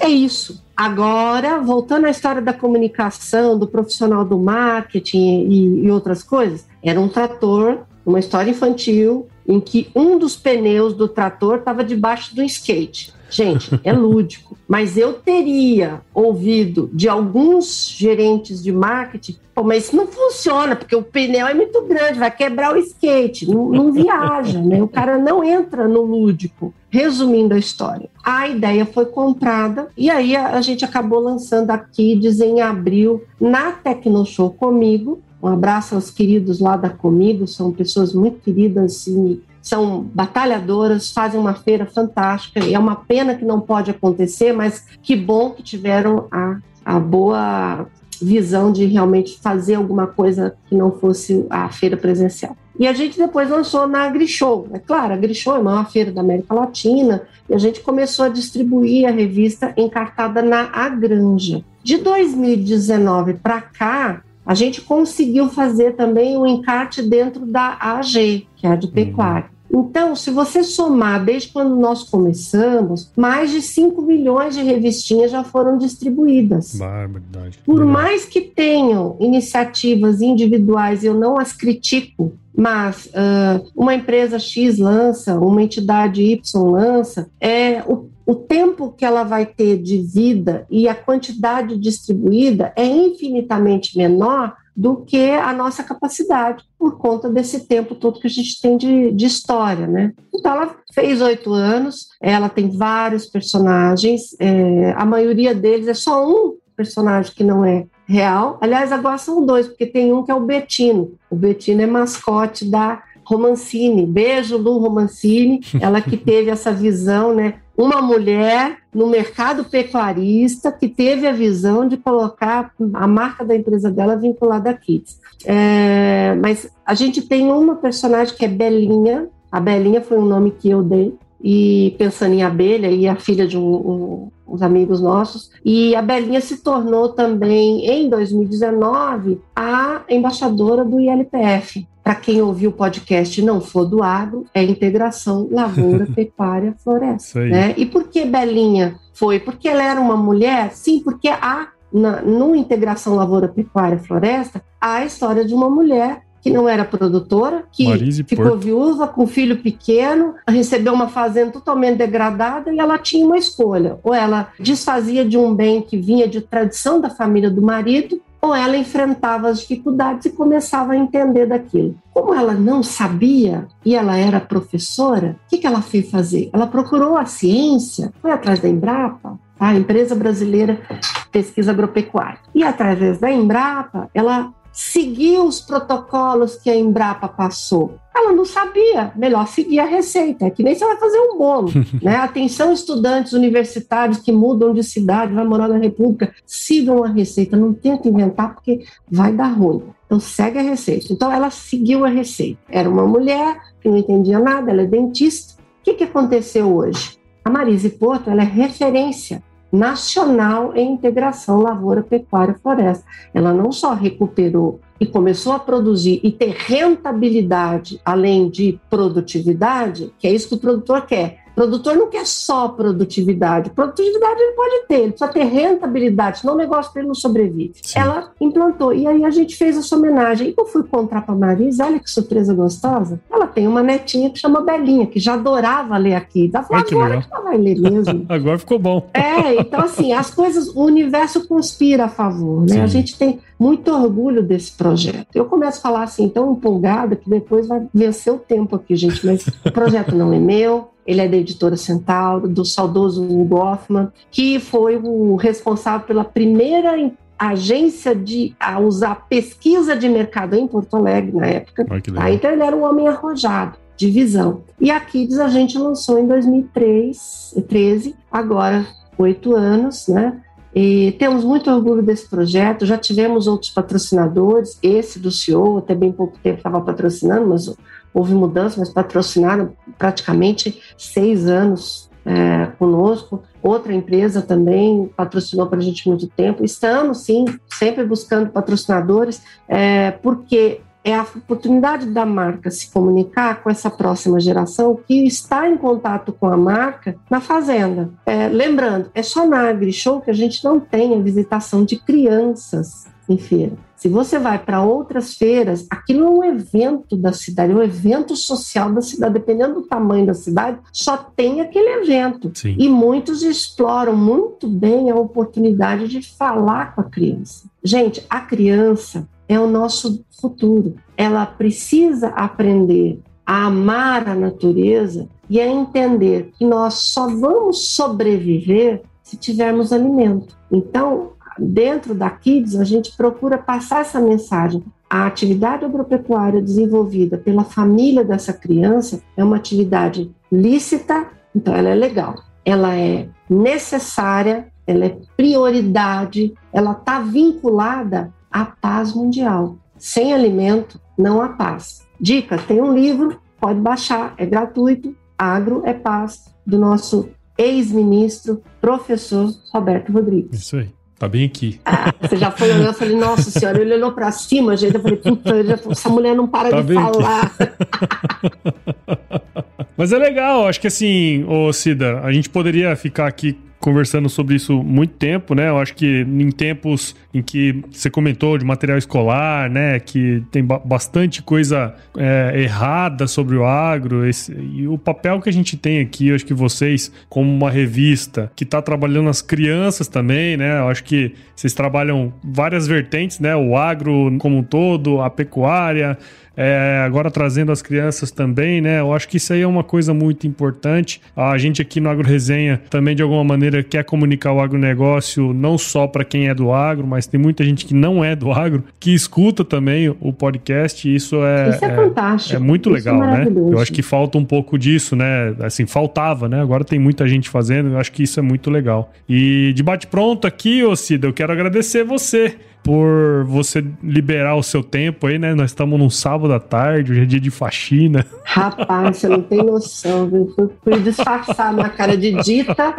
é isso. Agora, voltando à história da comunicação, do profissional do marketing e, e outras coisas, era um trator, uma história infantil, em que um dos pneus do trator estava debaixo do skate. Gente, é lúdico. Mas eu teria ouvido de alguns gerentes de marketing, Pô, mas isso não funciona, porque o pneu é muito grande, vai quebrar o skate, não, não viaja, né? O cara não entra no lúdico. Resumindo a história, a ideia foi comprada e aí a, a gente acabou lançando a Kids em abril na Tecnoshow comigo. Um abraço aos queridos lá da Comigo, são pessoas muito queridas e são batalhadoras, fazem uma feira fantástica. É uma pena que não pode acontecer, mas que bom que tiveram a, a boa visão de realmente fazer alguma coisa que não fosse a feira presencial. E a gente depois lançou na AgriShow. É claro, a AgriShow é a maior feira da América Latina e a gente começou a distribuir a revista encartada na Agranja. De 2019 para cá, a gente conseguiu fazer também um encarte dentro da AG, que é a de uhum. pecuária. Então, se você somar desde quando nós começamos, mais de 5 milhões de revistinhas já foram distribuídas. Barbaridade. Por mais que tenham iniciativas individuais, eu não as critico, mas uh, uma empresa X lança, uma entidade Y lança, é o o tempo que ela vai ter de vida e a quantidade distribuída é infinitamente menor do que a nossa capacidade, por conta desse tempo todo que a gente tem de, de história, né? Então, ela fez oito anos, ela tem vários personagens, é, a maioria deles é só um personagem que não é real. Aliás, agora são dois, porque tem um que é o Betino. O Betino é mascote da Romancini. Beijo, Lu Romancini, ela que teve essa visão, né? Uma mulher no mercado pecuarista que teve a visão de colocar a marca da empresa dela vinculada a Kids. É, mas a gente tem uma personagem que é Belinha. A Belinha foi um nome que eu dei e pensando em abelha e a filha de um, um, uns amigos nossos e a Belinha se tornou também em 2019 a embaixadora do ILPF para quem ouviu o podcast e não for do agro, é integração lavoura, pecuária, floresta. Né? E por que Belinha foi? Porque ela era uma mulher? Sim, porque há na, no integração lavoura, pecuária, floresta, há a história de uma mulher que não era produtora, que Marise ficou Porto. viúva com um filho pequeno, recebeu uma fazenda totalmente degradada e ela tinha uma escolha. Ou ela desfazia de um bem que vinha de tradição da família do marido, ou ela enfrentava as dificuldades e começava a entender daquilo. Como ela não sabia e ela era professora, o que, que ela fez fazer? Ela procurou a ciência, foi atrás da Embrapa, a empresa brasileira de pesquisa agropecuária. E através da Embrapa, ela seguiu os protocolos que a Embrapa passou. Ela não sabia, melhor seguir a receita. É que nem você vai fazer um bolo. né? Atenção, estudantes universitários que mudam de cidade, vai morar na República, sigam a receita. Não tenta inventar, porque vai dar ruim. Então, segue a receita. Então, ela seguiu a receita. Era uma mulher que não entendia nada, ela é dentista. O que, que aconteceu hoje? A Marise Porto ela é referência nacional em integração lavoura, pecuária, floresta. Ela não só recuperou e começou a produzir e ter rentabilidade além de produtividade, que é isso que o produtor quer. Produtor não quer só produtividade. Produtividade ele pode ter, ele precisa ter rentabilidade, senão o negócio dele não sobrevive. Sim. Ela implantou. E aí a gente fez essa homenagem. E eu fui encontrar para a Marisa, olha que surpresa gostosa. Ela tem uma netinha que chama Belinha, que já adorava ler aqui. Ela falou, agora legal. que ela vai ler mesmo. agora ficou bom. É, então assim, as coisas, o universo conspira a favor, né? Sim. A gente tem muito orgulho desse projeto. Eu começo a falar assim, tão empolgada, que depois vai vencer o tempo aqui, gente, mas o projeto não é meu, ele é da editora Centauro, do saudoso Hugo Hoffman, que foi o responsável pela primeira agência de a usar pesquisa de mercado em Porto Alegre na época. Tá? Então ele era um homem arrojado de visão. E a Kids a gente lançou em 2013, agora oito anos, né? E temos muito orgulho desse projeto. Já tivemos outros patrocinadores, esse do CEO, até bem pouco tempo estava patrocinando, mas houve mudança, mas patrocinaram praticamente seis anos é, conosco. Outra empresa também patrocinou para a gente muito tempo. Estamos, sim, sempre buscando patrocinadores, é, porque é a oportunidade da marca se comunicar com essa próxima geração que está em contato com a marca na fazenda. É, lembrando, é só na AgriShow que a gente não tem a visitação de crianças em feira. Se você vai para outras feiras, aquilo é um evento da cidade, é um evento social da cidade. Dependendo do tamanho da cidade, só tem aquele evento. Sim. E muitos exploram muito bem a oportunidade de falar com a criança. Gente, a criança é o nosso futuro. Ela precisa aprender a amar a natureza e a entender que nós só vamos sobreviver se tivermos alimento. Então, dentro da Kids, a gente procura passar essa mensagem. A atividade agropecuária desenvolvida pela família dessa criança é uma atividade lícita, então ela é legal. Ela é necessária, ela é prioridade, ela está vinculada a paz mundial. Sem alimento, não há paz. Dica: tem um livro, pode baixar, é gratuito. Agro é Paz, do nosso ex-ministro, professor Roberto Rodrigues. Isso aí. Tá bem aqui. Ah, você já foi olhando, eu falei, nossa senhora, ele olhou pra cima, gente, eu falei, puta, essa mulher não para tá de falar. Mas é legal, acho que assim, ô Cida, a gente poderia ficar aqui conversando sobre isso muito tempo, né? Eu acho que em tempos em que você comentou de material escolar, né? Que tem ba bastante coisa é, errada sobre o agro esse, e o papel que a gente tem aqui, eu acho que vocês, como uma revista que está trabalhando as crianças também, né? Eu acho que vocês trabalham várias vertentes, né? O agro como um todo, a pecuária, é, agora trazendo as crianças também, né? Eu acho que isso aí é uma coisa muito importante. A gente aqui no Agro Resenha também, de alguma maneira, maneira quer comunicar o agronegócio não só para quem é do agro, mas tem muita gente que não é do agro, que escuta também o podcast. Isso é, isso é, é fantástico. É muito é legal, é né? Eu acho que falta um pouco disso, né? Assim, faltava, né? Agora tem muita gente fazendo, eu acho que isso é muito legal. E de bate-pronto aqui, ô Cida, eu quero agradecer você por você liberar o seu tempo aí, né? Nós estamos num sábado à tarde, hoje é dia de faxina. Rapaz, você não tem noção, viu? Fui, fui disfarçar minha cara de dita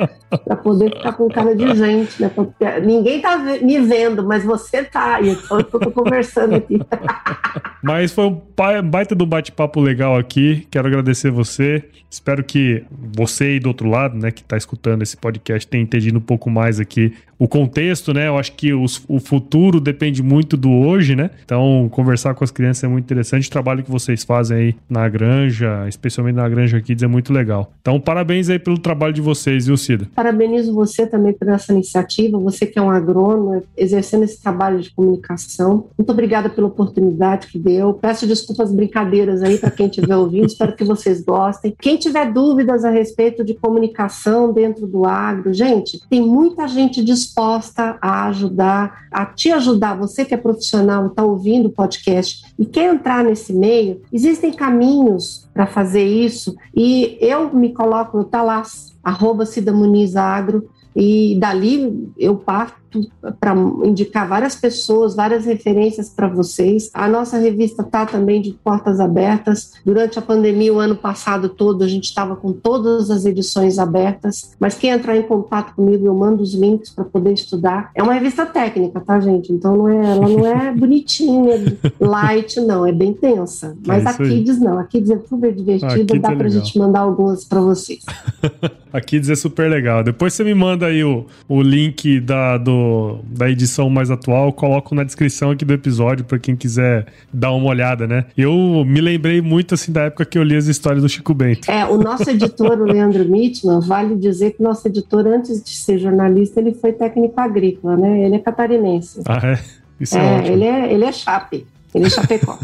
para poder ficar com cara de gente, né? Porque ninguém tá me vendo, mas você tá, então eu tô conversando aqui. Mas foi um baita do bate-papo legal aqui. Quero agradecer você. Espero que você aí do outro lado, né, que está escutando esse podcast, tenha entendido um pouco mais aqui o contexto, né? Eu acho que os, o futuro depende muito do hoje, né? Então, conversar com as crianças é muito interessante. O trabalho que vocês fazem aí na granja, especialmente na granja Kids, é muito legal. Então, parabéns aí pelo trabalho de vocês, viu, Cida? Parabenizo você também por essa iniciativa, você que é um agrônomo, exercendo esse trabalho de comunicação. Muito obrigada pela oportunidade que deu. Peço desculpas brincadeiras aí para quem estiver ouvindo, espero que vocês gostem. Quem tiver dúvidas a respeito de comunicação dentro do agro, gente, tem muita gente disponível disposta a ajudar, a te ajudar, você que é profissional, está ouvindo o podcast e quer entrar nesse meio, existem caminhos para fazer isso e eu me coloco no Talas, arroba Cida Muniz Agro, e dali eu parto para indicar várias pessoas, várias referências para vocês. A nossa revista está também de portas abertas. Durante a pandemia, o ano passado todo, a gente estava com todas as edições abertas. Mas quem entrar em contato comigo, eu mando os links para poder estudar. É uma revista técnica, tá, gente? Então não é, ela não é bonitinha, light, não. É bem tensa. Mas é a Kids não. A Kids é super divertida. Dá para a gente mandar algumas para vocês. a Kids é super legal. Depois você me manda aí o, o link da, do da edição mais atual, coloco na descrição aqui do episódio para quem quiser dar uma olhada, né? Eu me lembrei muito assim da época que eu li as histórias do Chico Bento. É, o nosso editor, o Leandro Mitman, vale dizer que nosso editor, antes de ser jornalista, ele foi técnico agrícola, né? Ele é catarinense. Ah, é? Isso é, é ótimo. Ele é, ele é chape. Ele é Chapecó.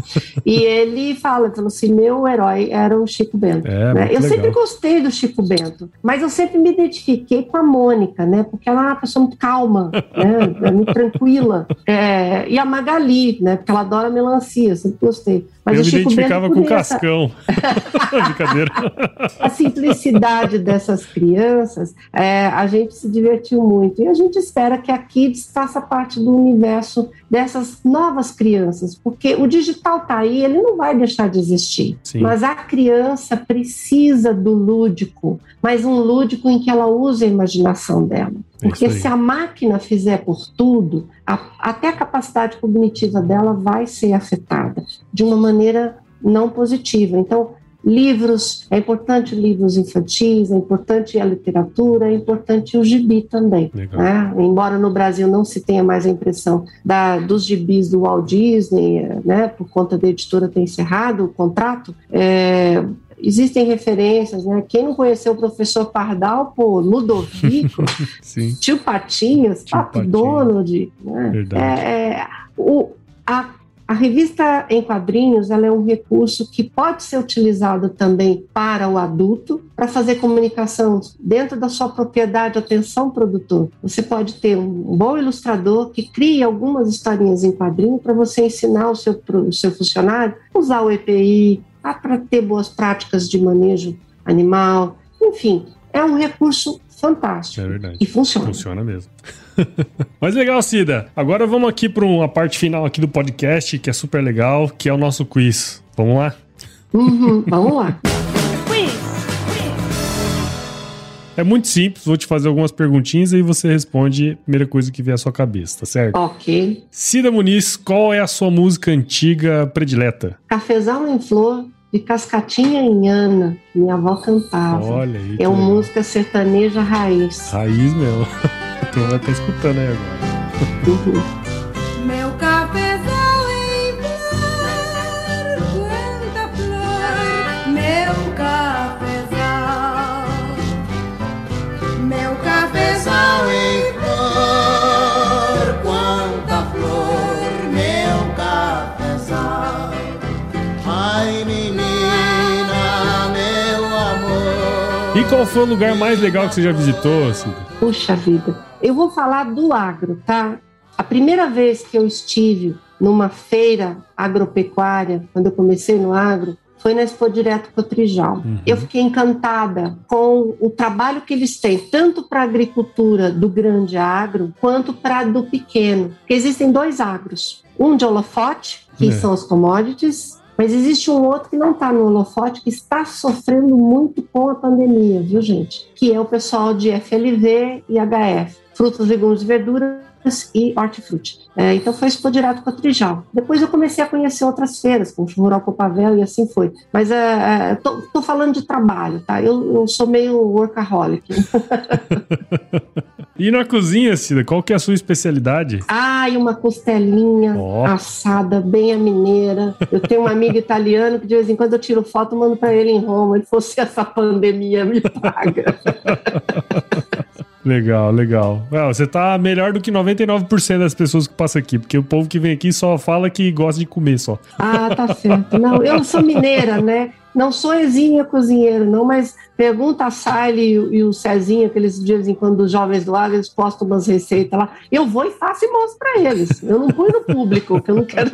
e ele fala, falou assim, meu herói era o Chico Bento. É, né? Eu legal. sempre gostei do Chico Bento, mas eu sempre me identifiquei com a Mônica, né? Porque ela é uma pessoa muito calma, né? Muito tranquila. É, e a Magali, né? Porque ela adora melancia, sempre gostei. Mas eu me identificava com o Cascão. Brincadeira. A simplicidade dessas crianças, é, a gente se divertiu muito. E a gente espera que a Kids faça parte do universo dessas novas crianças, porque o digital está aí, ele não vai deixar de existir. Sim. Mas a criança precisa do lúdico, mas um lúdico em que ela use a imaginação dela. É porque se a máquina fizer por tudo, a, até a capacidade cognitiva dela vai ser afetada de uma maneira não positiva. Então, livros, é importante livros infantis, é importante a literatura, é importante o gibi também. Né? Embora no Brasil não se tenha mais a impressão da, dos gibis do Walt Disney, né, por conta da editora ter encerrado o contrato, é, existem referências, né? Quem não conheceu o professor Pardal, pô, Ludovico, tio Patinhas, tio Pato Patinha. Donald, né? Verdade. É, é, o, a, a revista em quadrinhos ela é um recurso que pode ser utilizado também para o adulto, para fazer comunicação dentro da sua propriedade, atenção produtor. Você pode ter um bom ilustrador que crie algumas historinhas em quadrinho para você ensinar o seu, o seu funcionário a usar o EPI, para ter boas práticas de manejo animal, enfim, é um recurso fantástico. É verdade. E funciona. Funciona mesmo. Mas legal, Cida. Agora vamos aqui para uma parte final aqui do podcast, que é super legal, que é o nosso quiz. Vamos lá? Uhum, vamos lá. É muito simples, vou te fazer algumas perguntinhas e você responde a primeira coisa que vier à sua cabeça, tá certo? Ok. Cida Muniz, qual é a sua música antiga predileta? Cafezal em Flor, de Cascatinha em Ana, minha avó cantava. Olha aí. É uma legal. música sertaneja raiz. Raiz mesmo. Tu vai estar escutando aí agora. Uhum. Qual foi o lugar mais legal que você já visitou, Cida? Puxa vida. Eu vou falar do agro, tá? A primeira vez que eu estive numa feira agropecuária, quando eu comecei no agro, foi na Expo Direto Cotrijal. Uhum. Eu fiquei encantada com o trabalho que eles têm, tanto para a agricultura do grande agro, quanto para do pequeno. Porque existem dois agros. Um de holofote, que é. são os commodities, mas existe um outro que não está no holofote, que está sofrendo muito com a pandemia, viu, gente? Que é o pessoal de FLV e HF, frutas, legumes e verduras e hortifruti. É, então foi Expo Direto com a Trijal. Depois eu comecei a conhecer outras feiras, como Rural Copavel e assim foi. Mas é, é, tô, falando de trabalho, tá? Eu, eu sou meio workaholic. e na cozinha, Cida, qual que é a sua especialidade? E uma costelinha oh. assada, bem a mineira. Eu tenho um amigo italiano que de vez em quando eu tiro foto e mando para ele em Roma. Ele fosse essa pandemia me paga. Legal, legal. você tá melhor do que 99% das pessoas que passam aqui, porque o povo que vem aqui só fala que gosta de comer só. Ah, tá certo. Não, eu sou mineira, né? Não sou exímia cozinheira, não, mas pergunta a Sally e, o Cezinho, aqueles dias em quando os jovens do Agro, eles postam umas receitas lá. Eu vou e faço e mostro para eles. Eu não ponho no público, que eu não quero.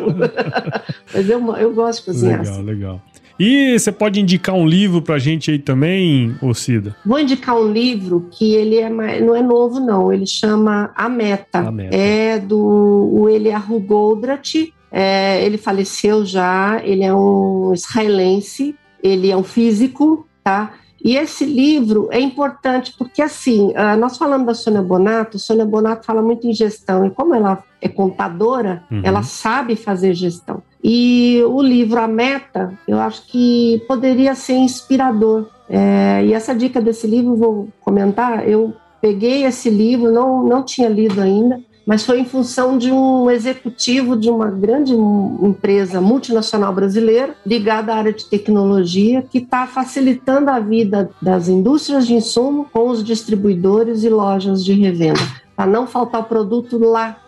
mas eu, eu gosto de cozinhar. Legal, assim. legal. E você pode indicar um livro pra gente aí também, Ocida? Vou indicar um livro que ele é mais, não é novo, não. Ele chama A Meta. A Meta. É do Eliahu Goldratt. É, ele faleceu já, ele é um israelense, ele é um físico, tá? E esse livro é importante porque, assim, ah, nós falamos da Sônia Bonato, Sônia Bonato fala muito em gestão, e como ela é contadora, uhum. ela sabe fazer gestão. E o livro A Meta, eu acho que poderia ser inspirador. É, e essa dica desse livro, vou comentar, eu peguei esse livro, não, não tinha lido ainda, mas foi em função de um executivo de uma grande empresa multinacional brasileira ligada à área de tecnologia que está facilitando a vida das indústrias de insumo com os distribuidores e lojas de revenda, para não faltar o produto lá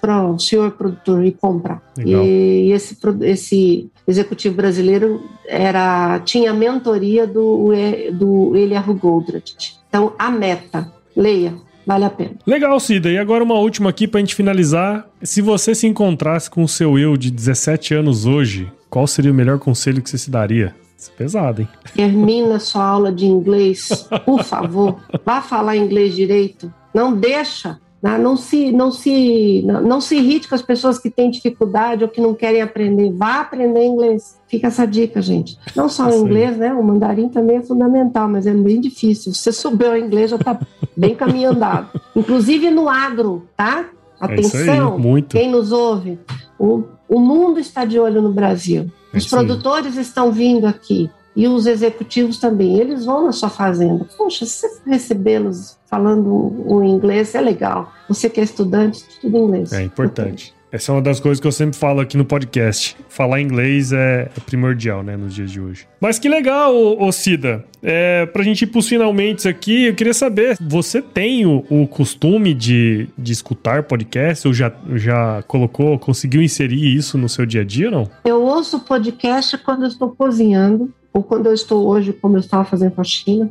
para o senhor produtor ir comprar. Legal. E esse, esse executivo brasileiro era tinha a mentoria do, do Eliahu Goldratt. Então, a meta, leia, vale a pena. Legal, Cida. E agora uma última aqui para a gente finalizar. Se você se encontrasse com o seu eu de 17 anos hoje, qual seria o melhor conselho que você se daria? Isso é pesado, hein? Termina sua aula de inglês, por favor. Vá falar inglês direito. Não deixa? Não se, não, se, não, se irrite com as pessoas que têm dificuldade ou que não querem aprender. Vá aprender inglês. Fica essa dica, gente. Não só o inglês, né? O mandarim também é fundamental, mas é bem difícil. Se você souber o inglês, já está bem caminho andado. Inclusive no agro, tá? É Atenção, é quem nos ouve. O, o mundo está de olho no Brasil. É Os produtores estão vindo aqui e os executivos também. Eles vão na sua fazenda. Poxa, se você recebê-los falando o inglês, é legal. Você que é estudante, estuda inglês. É importante. Essa é uma das coisas que eu sempre falo aqui no podcast. Falar inglês é, é primordial, né, nos dias de hoje. Mas que legal, ô, ô Cida. É, pra gente ir pros finalmente aqui, eu queria saber, você tem o, o costume de, de escutar podcast? Ou já, já colocou, conseguiu inserir isso no seu dia a dia, não? Eu ouço podcast quando eu estou cozinhando ou quando eu estou hoje, como eu estava fazendo faxina.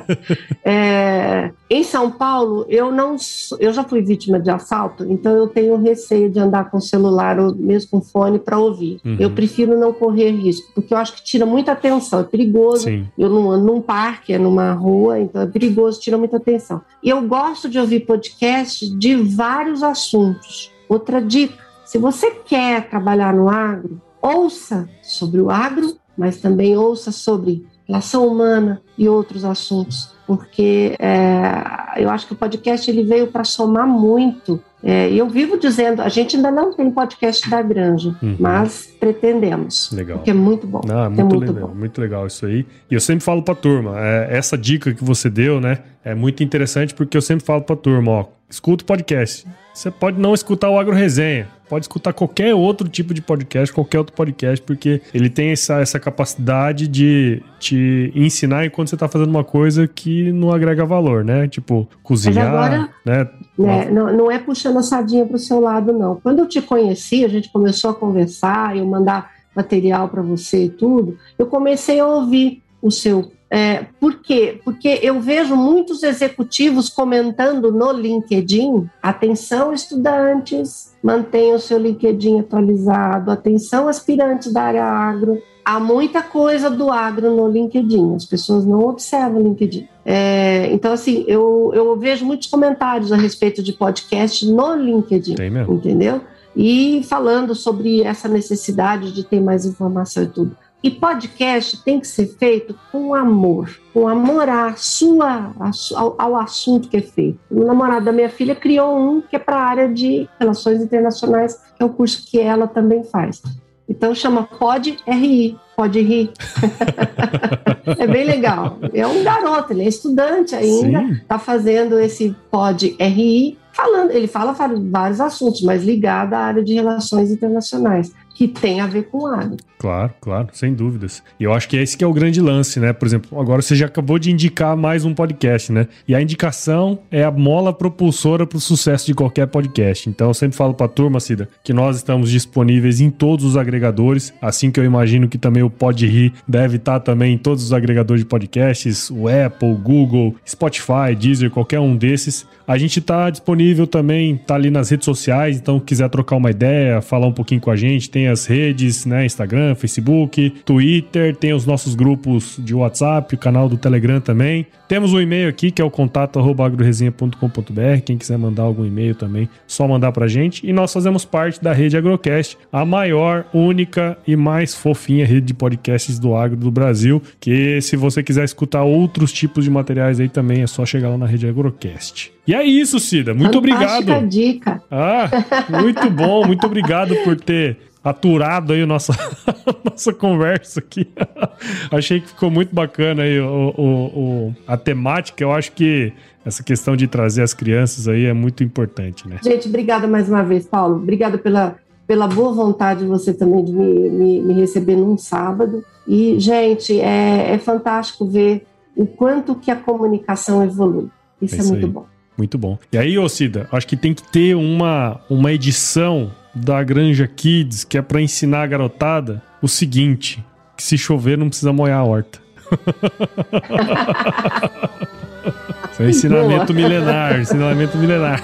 é, em São Paulo, eu não, eu já fui vítima de assalto, então eu tenho receio de andar com celular ou mesmo com fone para ouvir. Uhum. Eu prefiro não correr risco, porque eu acho que tira muita atenção, é perigoso. Sim. Eu não ando num parque, é numa rua, então é perigoso, tira muita atenção. E eu gosto de ouvir podcast de vários assuntos. Outra dica: se você quer trabalhar no agro, ouça sobre o agro mas também ouça sobre relação humana e outros assuntos, porque é, eu acho que o podcast ele veio para somar muito. É, e eu vivo dizendo, a gente ainda não tem podcast da Granja, uhum. mas pretendemos. Legal. Porque é muito bom. Ah, muito, é muito legal, bom. muito legal isso aí. E eu sempre falo para a turma, é, essa dica que você deu, né, é muito interessante porque eu sempre falo para a turma, ó, escuta o podcast. Você pode não escutar o Agro Resenha, pode escutar qualquer outro tipo de podcast, qualquer outro podcast, porque ele tem essa, essa capacidade de te ensinar enquanto você está fazendo uma coisa que não agrega valor, né? Tipo, cozinhar, agora, né? né? Não, não é puxando a sardinha para o seu lado, não. Quando eu te conheci, a gente começou a conversar, eu mandar material para você e tudo, eu comecei a ouvir o seu. É, por quê? Porque eu vejo muitos executivos comentando no LinkedIn: atenção, estudantes, mantenham o seu LinkedIn atualizado, atenção, aspirantes da área agro. Há muita coisa do agro no LinkedIn, as pessoas não observam o LinkedIn. É, então, assim, eu, eu vejo muitos comentários a respeito de podcast no LinkedIn, Tem mesmo. entendeu? E falando sobre essa necessidade de ter mais informação e tudo. E podcast tem que ser feito com amor, com amor à sua, ao, ao assunto que é feito. O namorado da minha filha criou um que é para a área de relações internacionais, que é o curso que ela também faz. Então chama Pod RI, Pode Rir. é bem legal. É um garoto, ele é estudante ainda, está fazendo esse Pod RI, falando, ele fala vários assuntos, mas ligado à área de relações internacionais que tem a ver com água. Claro, claro, sem dúvidas. E eu acho que esse que é o grande lance, né? Por exemplo, agora você já acabou de indicar mais um podcast, né? E a indicação é a mola propulsora para o sucesso de qualquer podcast. Então eu sempre falo para a turma, Cida, que nós estamos disponíveis em todos os agregadores, assim que eu imagino que também o Pod Rir deve estar tá também em todos os agregadores de podcasts, o Apple, Google, Spotify, Deezer, qualquer um desses. A gente está disponível também, tá ali nas redes sociais, então quiser trocar uma ideia, falar um pouquinho com a gente, tem as redes, né, Instagram, Facebook, Twitter, tem os nossos grupos de WhatsApp, o canal do Telegram também. Temos um e-mail aqui, que é o contato@agroresenha.com.br, quem quiser mandar algum e-mail também, só mandar pra gente. E nós fazemos parte da Rede Agrocast, a maior, única e mais fofinha rede de podcasts do agro do Brasil, que se você quiser escutar outros tipos de materiais aí também, é só chegar lá na Rede Agrocast. E é isso, Cida. Muito Fantástica obrigado. dica. Ah, muito bom. Muito obrigado por ter aturado aí a nossa, nossa conversa aqui. Achei que ficou muito bacana aí o, o, o, a temática. Eu acho que essa questão de trazer as crianças aí é muito importante, né? Gente, obrigada mais uma vez, Paulo. Obrigada pela, pela boa vontade de você também de me, me, me receber num sábado. E, gente, é, é fantástico ver o quanto que a comunicação evolui. Isso é, é isso muito aí. bom. Muito bom. E aí, ô Cida, acho que tem que ter uma, uma edição da Granja Kids que é para ensinar a garotada o seguinte: que se chover não precisa molhar a horta. Isso é ensinamento Boa. milenar, ensinamento milenar.